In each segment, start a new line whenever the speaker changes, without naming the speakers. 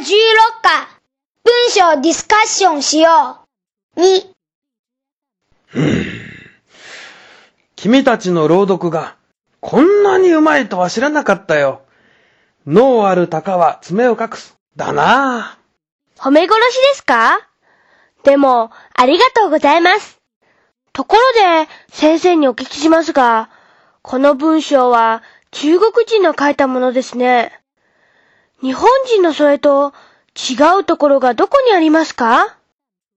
16課、文章ディスカッションしよう。2、
君たちの朗読がこんなにうまいとは知らなかったよ。脳ある鷹は爪を隠す。だな
褒め殺しですか？でも、ありがとうございます。ところで、先生にお聞きしますが、この文章は中国人の書いたものですね。日本人のそれと違うところがどこにありますか？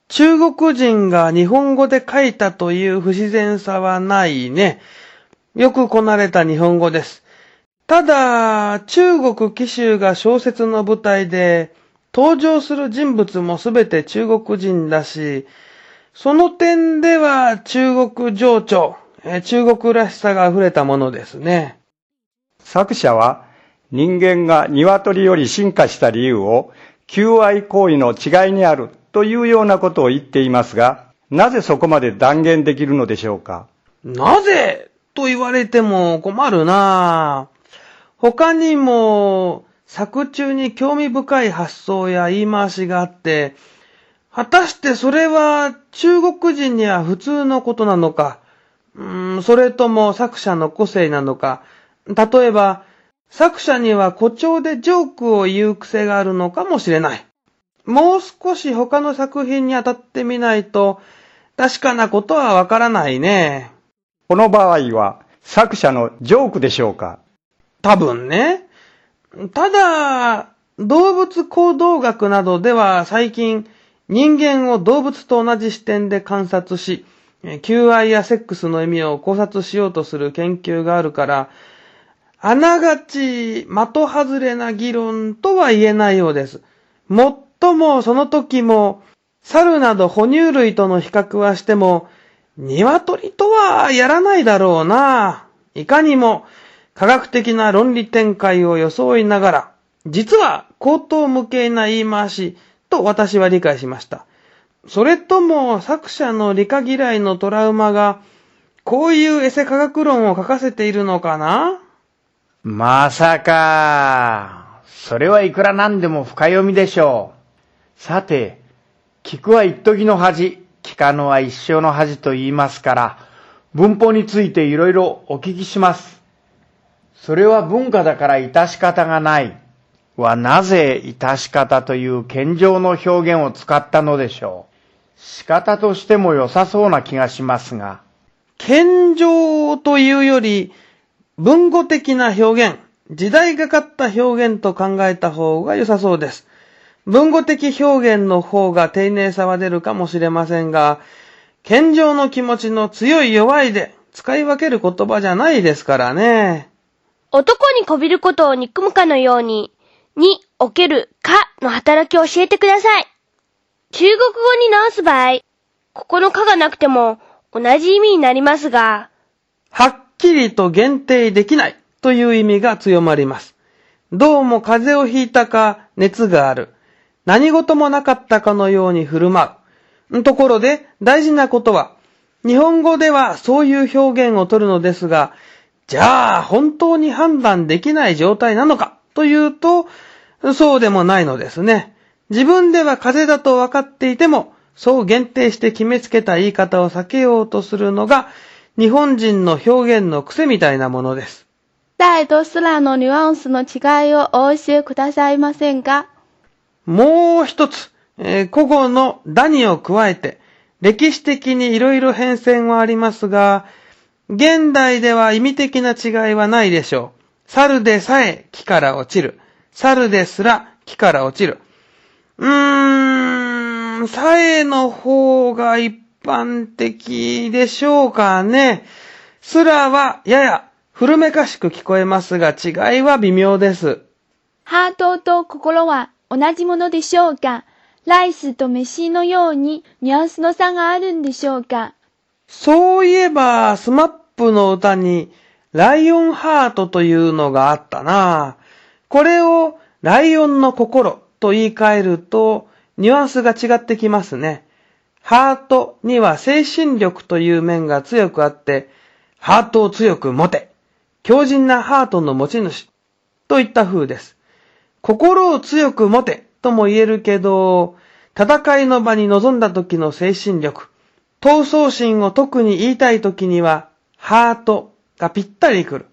中国人が日本語で書いたという不自然さはないね。よくこなれた日本語です。ただ、中国奇襲が小説の舞台で、登場する人物もすべて中国人だし、その点では中国情緒、えー中国らしさが溢れたものですね。
作者は人間が鶏より進化した理由を求愛行為の違いにあるというようなことを言っていますが、なぜそこまで断言できるのでしょうか？
なぜと言われても困るな。他にも、作中に興味深い発想や言い回しがあって、果たしてそれは中国人には普通のことなのか、うんそれとも作者の個性なのか、例えば、作者には誇張でジョークを言う癖があるのかもしれない。もう少し他の作品に当たってみないと、確かなことはわからないね。
この場合は作者のジョークでしょうか？
多分ね。ただ、動物行動学などでは最近人間を動物と同じ視点で観察し、えー求愛やセックスの意味を考察しようとする研究があるから、あながち的外れな議論とは言えないようです。もっともその時も、猿など哺乳類との比較はしても、鶏とはやらないだろうな。いかにも、科学的な論理展開を装いながら、実は口頭無形な言い回しと私は理解しました。それとも作者の理科嫌いのトラウマが、こういうエセ科学論を書かせているのかな？
まさか、それはいくらなんでも深読みでしょう。さて、聞くは一時の恥、聞かぬは一生の恥と言いますから、文法についていろいろお聞きします。それは文化だから致し方がない。はなぜ致し方という謙譲の表現を使ったのでしょう。仕方としても良さそうな気がしますが。
謙譲というより、文語的な表現、時代がかった表現と考えた方が良さそうです。文語的表現の方が丁寧さは出るかもしれませんが、謙譲の気持ちの強い弱いで使い分ける言葉じゃないですからね。
男にこびることを憎むかのように、におけるかの働きを教えてください。中国語に直す場合、ここのかがなくても同じ意味になりますが、
はっきりと限定できないという意味が強まります。どうも風邪をひいたか熱がある。何事もなかったかのように振る舞う。ところで大事なことは、日本語ではそういう表現を取るのですが、じゃあ本当に判断できない状態なのかというと、そうでもないのですね。自分では風邪だと分かっていても、そう限定して決めつけた言い方を避けようとするのが、日本人の表現の癖みたいなものです。
大多スラのニュアンスの違いをお教えくださいませんか？
もう一つ、えー古語のダニを加えて、歴史的にいろいろ変遷はありますが、現代では意味的な違いはないでしょう。猿でさえ木から落ちる。猿ですら木から落ちる。うーん、さえの方が一般的でしょうかね。すらはやや古めかしく聞こえますが違いは微妙です。
ハートと心は同じものでしょうか？ライスと飯のようにニュアンスの差があるんでしょうか？
そういえば、スマップの歌に、ライオンハートというのがあったなこれを、ライオンの心と言い換えると、ニュアンスが違ってきますね。ハートには精神力という面が強くあって、ハートを強く持て。強靭なハートの持ち主。といった風です。心を強く持てとも言えるけど、戦いの場に臨んだ時の精神力、闘争心を特に言いたい時には、ハートがぴったりくる。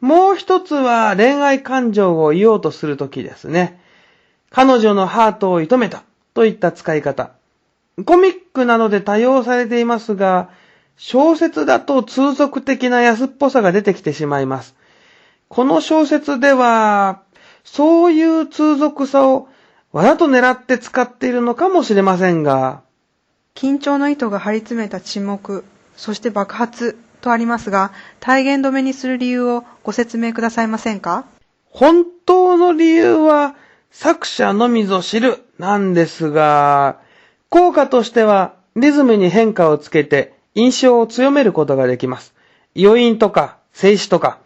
もう一つは恋愛感情を言おうとする時ですね。彼女のハートを射止めたといった使い方。コミックなどで多用されていますが、小説だと通俗的な安っぽさが出てきてしまいます。この小説では、そういう通俗さをわざと狙って使っているのかもしれませんが、
緊張の糸が張り詰めた沈黙、そして爆発とありますが、体現止めにする理由をご説明くださいませんか？
本当の理由は作者のみぞ知るなんですが、効果としてはリズムに変化をつけて印象を強めることができます。余韻とか静止とか、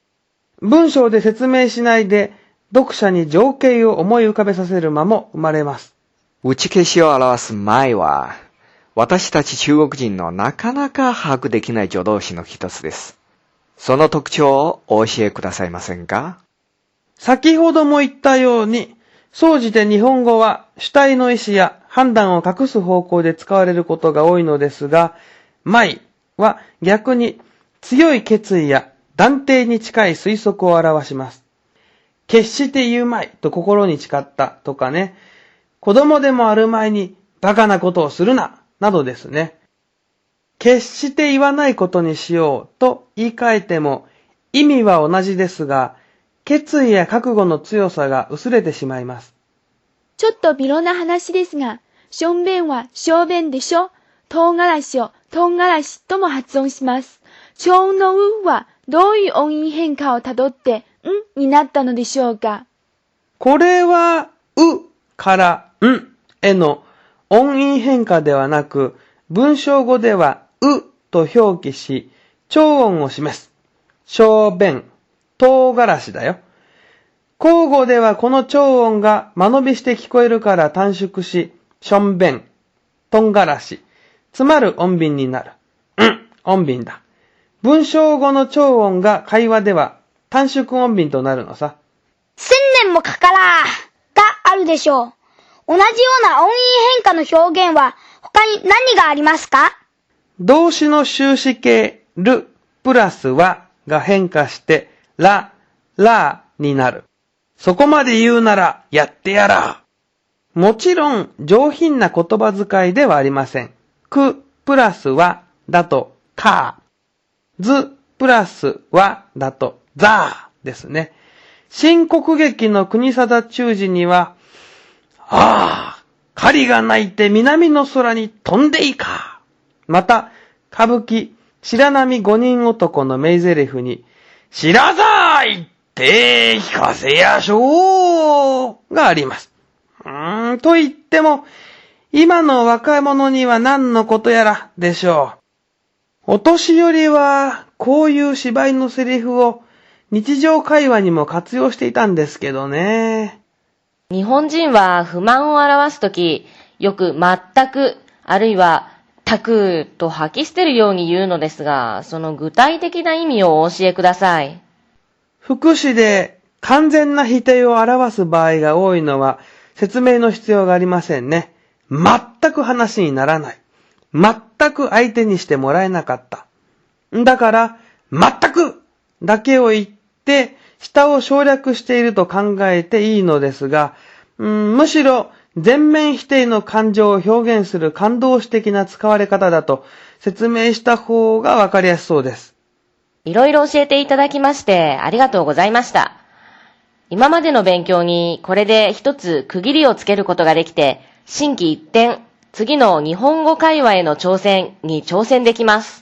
文章で説明しないで読者に情景を思い浮かべさせる間も生まれます。
打ち消しを表す前は、私たち中国人のなかなか把握できない助動詞の一つです。その特徴をお教えくださいませんか？
先ほども言ったように、総じて日本語は主体の意思や判断を隠す方向で使われることが多いのですが、前は逆に強い決意や断定に近い推測を表します。決して言うまいと心に誓ったとかね、子供でもある前にバカなことをするな、などですね。決して言わないことにしようと言い換えても意味は同じですが、決意や覚悟の強さが薄れてしまいます。
ちょっと微妙な話ですが、しょんべんは小便でしょ？唐辛子を唐辛子とも発音します。超音のうはどういう音韻変化をたどってんになったのでしょうか？
これは、うからんへの音韻変化ではなく、文章語ではうと表記し、超音を示す。小便、唐辛子だよ。交互ではこの超音が間延びして聞こえるから短縮し、しょんべん、とんがらし、つまる音便になる。うん、音便だ。文章語の超音が会話では短縮音便となるのさ。
千年もかからがあるでしょう。同じような音韻変化の表現は他に何がありますか？
動詞の終止形、る、プラスはが変化して、ら、らになる。そこまで言うなら、やってやら。もちろん、上品な言葉遣いではありません。く、プラスは、だと、か。ず、プラスは、だと、ざですね。新国劇の国定中時には、ああ、狩りが鳴いて南の空に飛んでいか。また、歌舞伎、白波五人男の名台詞に、知らざーいって聞かせやしょうがあります。うーん、と言っても、今の若者には何のことやらでしょう。お年寄りは、こういう芝居のセリフを日常会話にも活用していたんですけどね。
日本人は不満を表すとき、よく全く、あるいは、たくと吐き捨てるように言うのですが、その具体的な意味をお教えください。
副詞で完全な否定を表す場合が多いのは説明の必要がありませんね。全く話にならない。全く相手にしてもらえなかった。だから、全くだけを言って、下を省略していると考えていいのですが、うんむしろ全面否定の感情を表現する感動詞的な使われ方だと説明した方がわかりやすそうです。
いろいろ教えていただきましてありがとうございました。今までの勉強にこれで一つ区切りをつけることができて、新規一点、次の日本語会話への挑戦に挑戦できます。